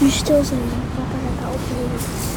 Müşteri o zaman. Bakarak okuyoruz.